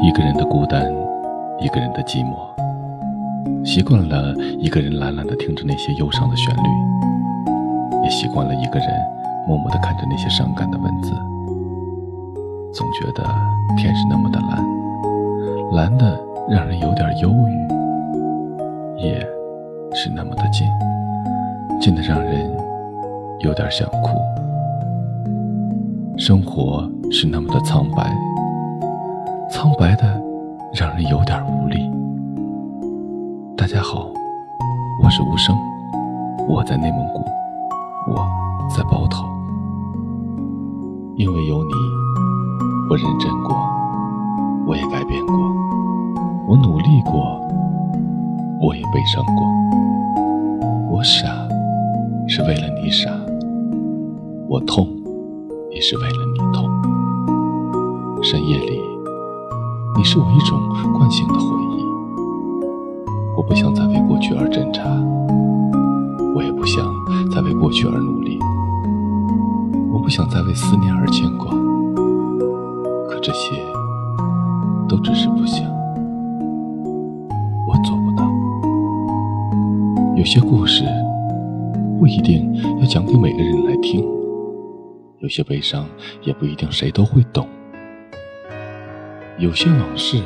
一个人的孤单，一个人的寂寞，习惯了一个人懒懒的听着那些忧伤的旋律，也习惯了一个人默默的看着那些伤感的文字。总觉得天是那么的蓝，蓝的让人有点忧郁；夜是那么的近，近的让人有点想哭。生活是那么的苍白。苍白的，让人有点无力。大家好，我是无声，我在内蒙古，我在包头。因为有你，我认真过，我也改变过，我努力过，我也悲伤过。我傻，是为了你傻；我痛，也是为了你痛。深夜里。你是我一种惯性的回忆，我不想再为过去而挣扎，我也不想再为过去而努力，我不想再为思念而牵挂，可这些都只是不想，我做不到。有些故事不一定要讲给每个人来听，有些悲伤也不一定谁都会懂。有些往事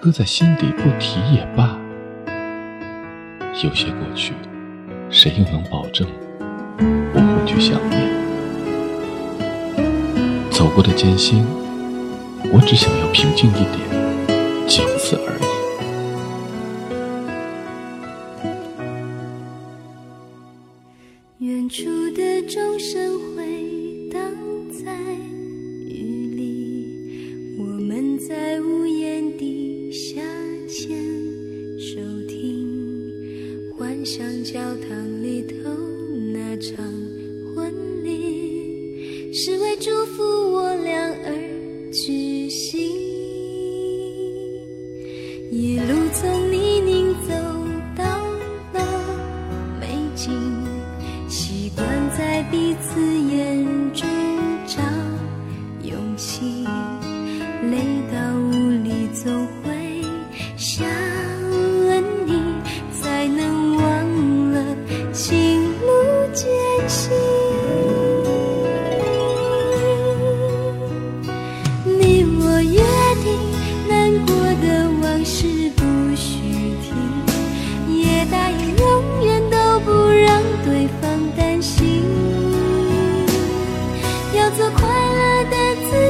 搁在心底不提也罢，有些过去谁又能保证不会去想念？走过的艰辛，我只想要平静一点，仅此而已。远处的钟声教堂里头那场婚礼，是为祝福我俩而举行。一路从泥泞走到了美景，习惯在彼此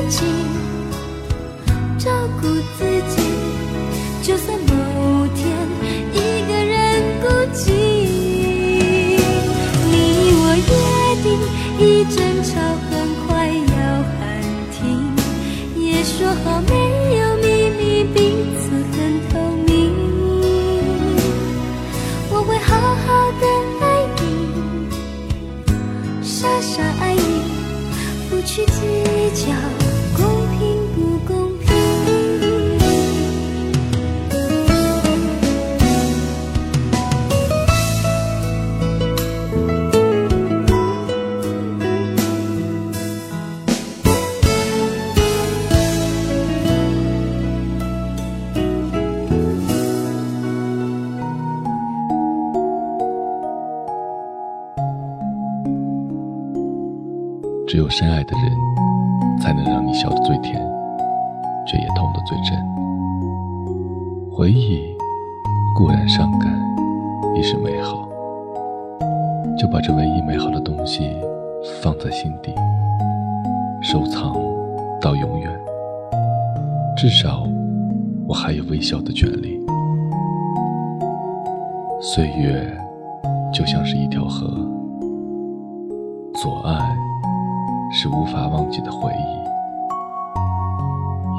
己。照顾自己，就算某天一个人孤寂。你我约定，一争吵只有深爱的人，才能让你笑得最甜，却也痛得最真。回忆固然伤感，亦是美好。就把这唯一美好的东西放在心底，收藏到永远。至少，我还有微笑的权利。岁月就像是一条河，左岸。是无法忘记的回忆，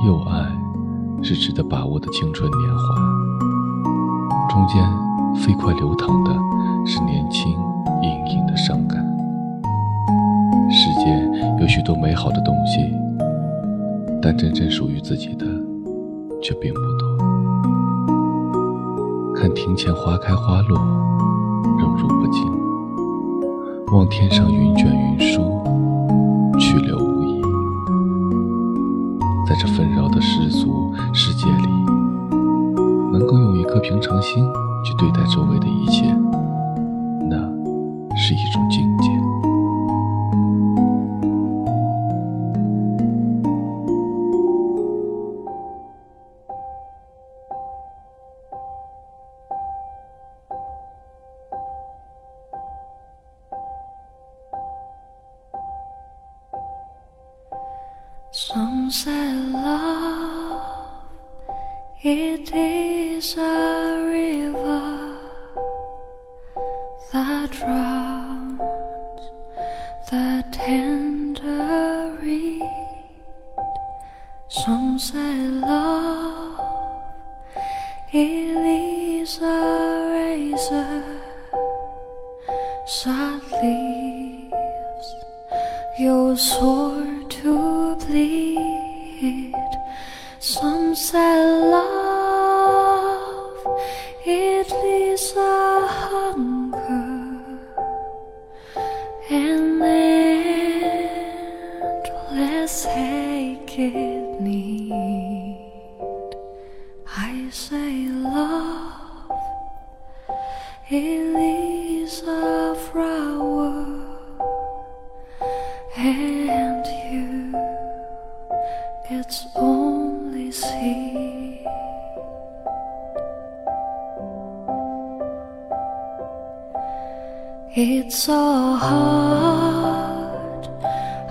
右岸是值得把握的青春年华，中间飞快流淌的是年轻隐隐的伤感。世间有许多美好的东西，但真正属于自己的却并不多。看庭前花开花落，荣辱不惊；望天上云卷云舒。去留无意，在这纷扰的世俗世界里，能够用一颗平常心去对待周围的一切，那是一种境 Some say love, it is a river that drowns the tender reed. Some say love, it is a razor that leaves your sword bleed. Some say love, It's so hard,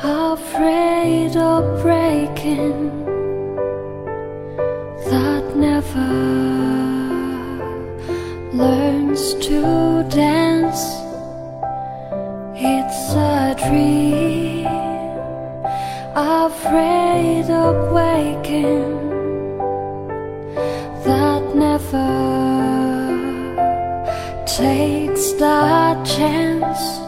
afraid of breaking, our chance.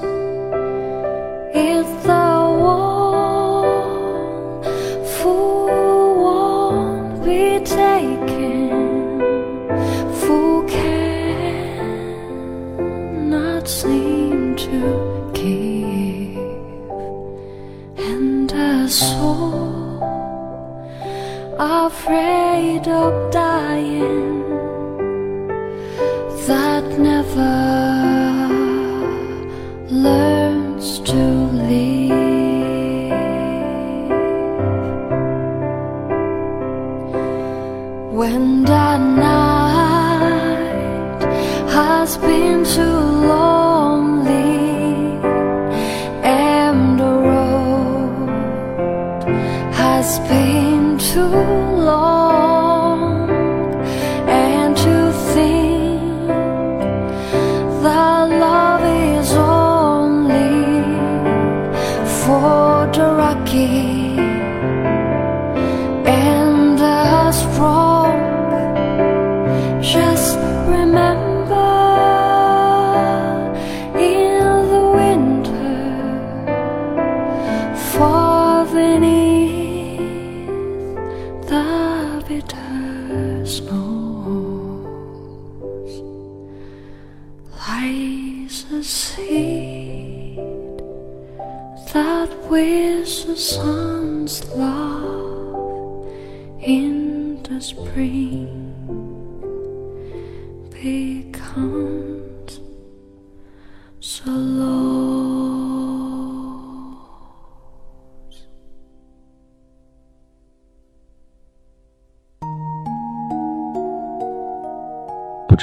When the night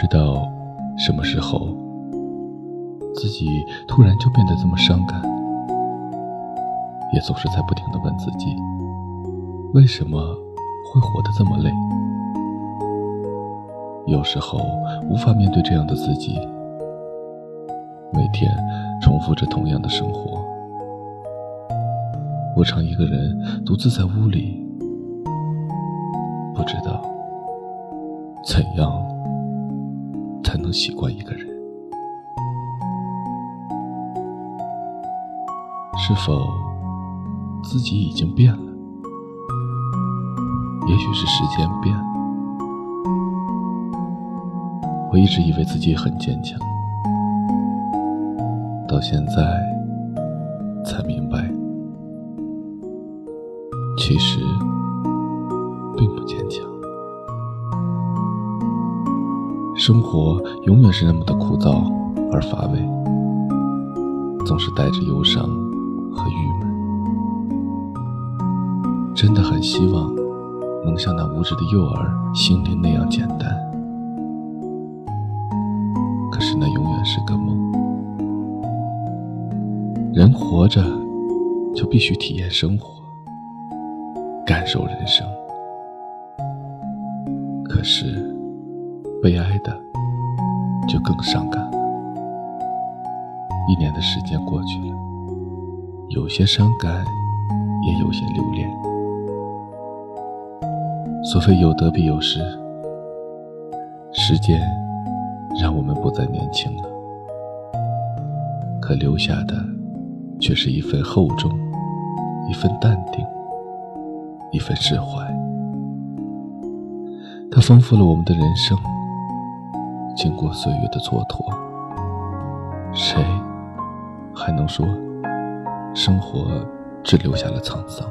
不知道什么时候，自己突然就变得这么伤感，也总是在不停的问自己，为什么会活得这么累？有时候无法面对这样的自己，每天重复着同样的生活。我常一个人独自在屋里，不知道怎样才能习惯一个人。是否自己已经变了？也许是时间变了。我一直以为自己很坚强，到现在才明白，其实生活永远是那么的枯燥而乏味，总是带着忧伤和郁闷。真的很希望能像那无知的幼儿心灵那样简单，可是那永远是个梦。人活着就必须体验生活，感受人生。可是。悲哀的就更伤感了。一年的时间过去了，有些伤感，也有些留恋。所谓有得必有失，时间让我们不再年轻了，可留下的却是一份厚重，一份淡定，一份释怀。它丰富了我们的人生。经过岁月的蹉跎，谁还能说生活只留下了沧桑？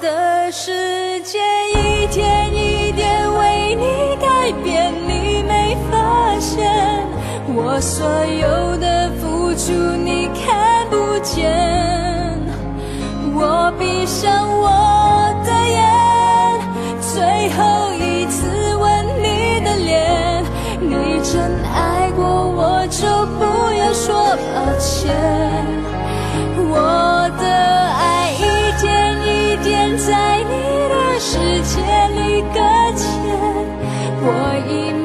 的世界一天一点为你改变，你没发现。我所有的付出你看不见，我闭上我的眼，最后一次吻你的脸。你真爱过我，就不要说抱歉。世界里搁浅，我已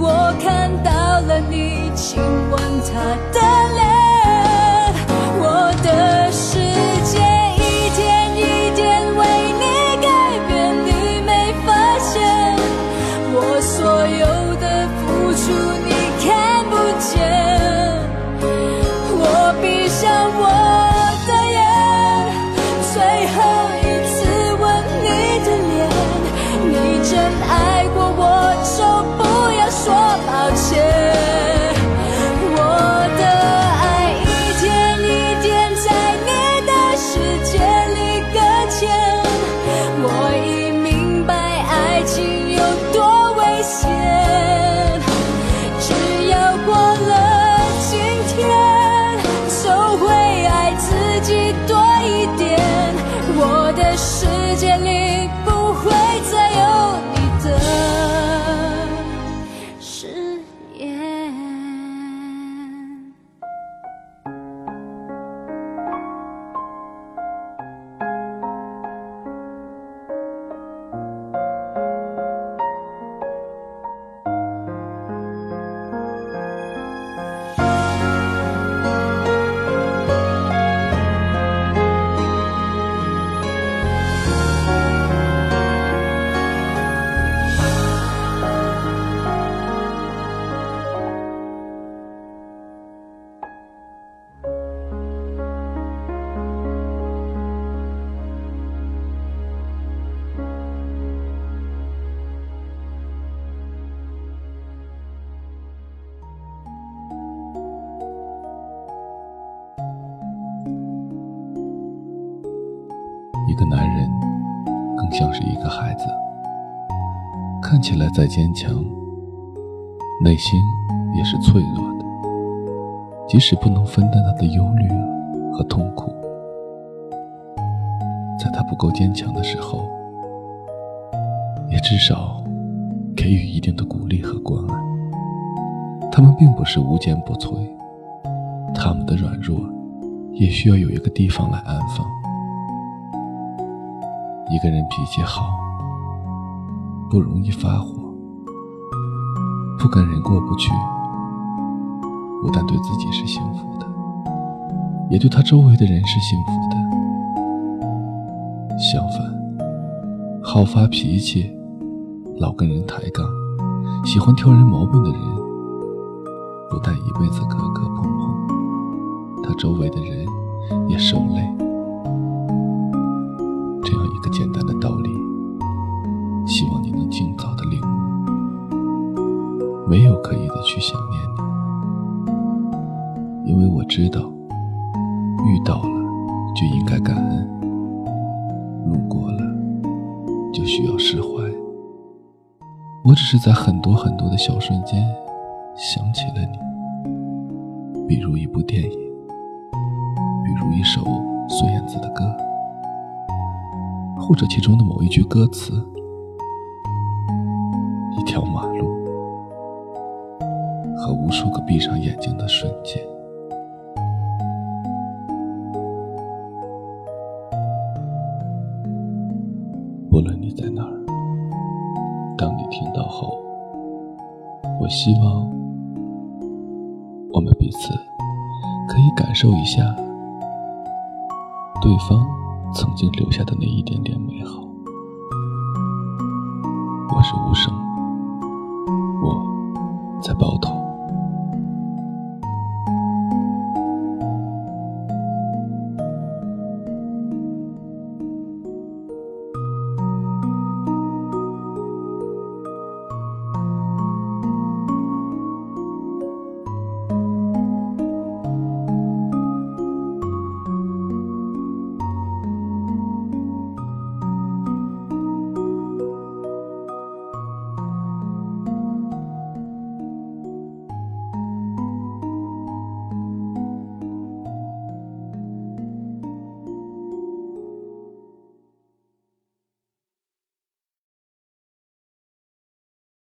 我看到了你亲吻她的脸。个男人更像是一个孩子，看起来再坚强，内心也是脆弱的。即使不能分担他的忧虑和痛苦，在他不够坚强的时候，也至少给予一定的鼓励和关爱。他们并不是无坚不摧，他们的软弱也需要有一个地方来安放。一个人脾气好，不容易发火，不跟人过不去，不但对自己是幸福的，也对他周围的人是幸福的。相反，好发脾气，老跟人抬杠，喜欢挑人毛病的人，不但一辈子磕磕碰碰，他周围的人也受累。尽早的领悟。没有刻意的去想念你，因为我知道，遇到了就应该感恩，路过了就需要释怀。我只是在很多很多的小瞬间想起了你，比如一部电影，比如一首孙燕姿的歌。或者其中的某一句歌词，无数个闭上眼睛的瞬间。不论你在哪儿，当你听到后，我希望我们彼此可以感受一下对方。曾经留下的那一点点美好。我是无声，我在包头。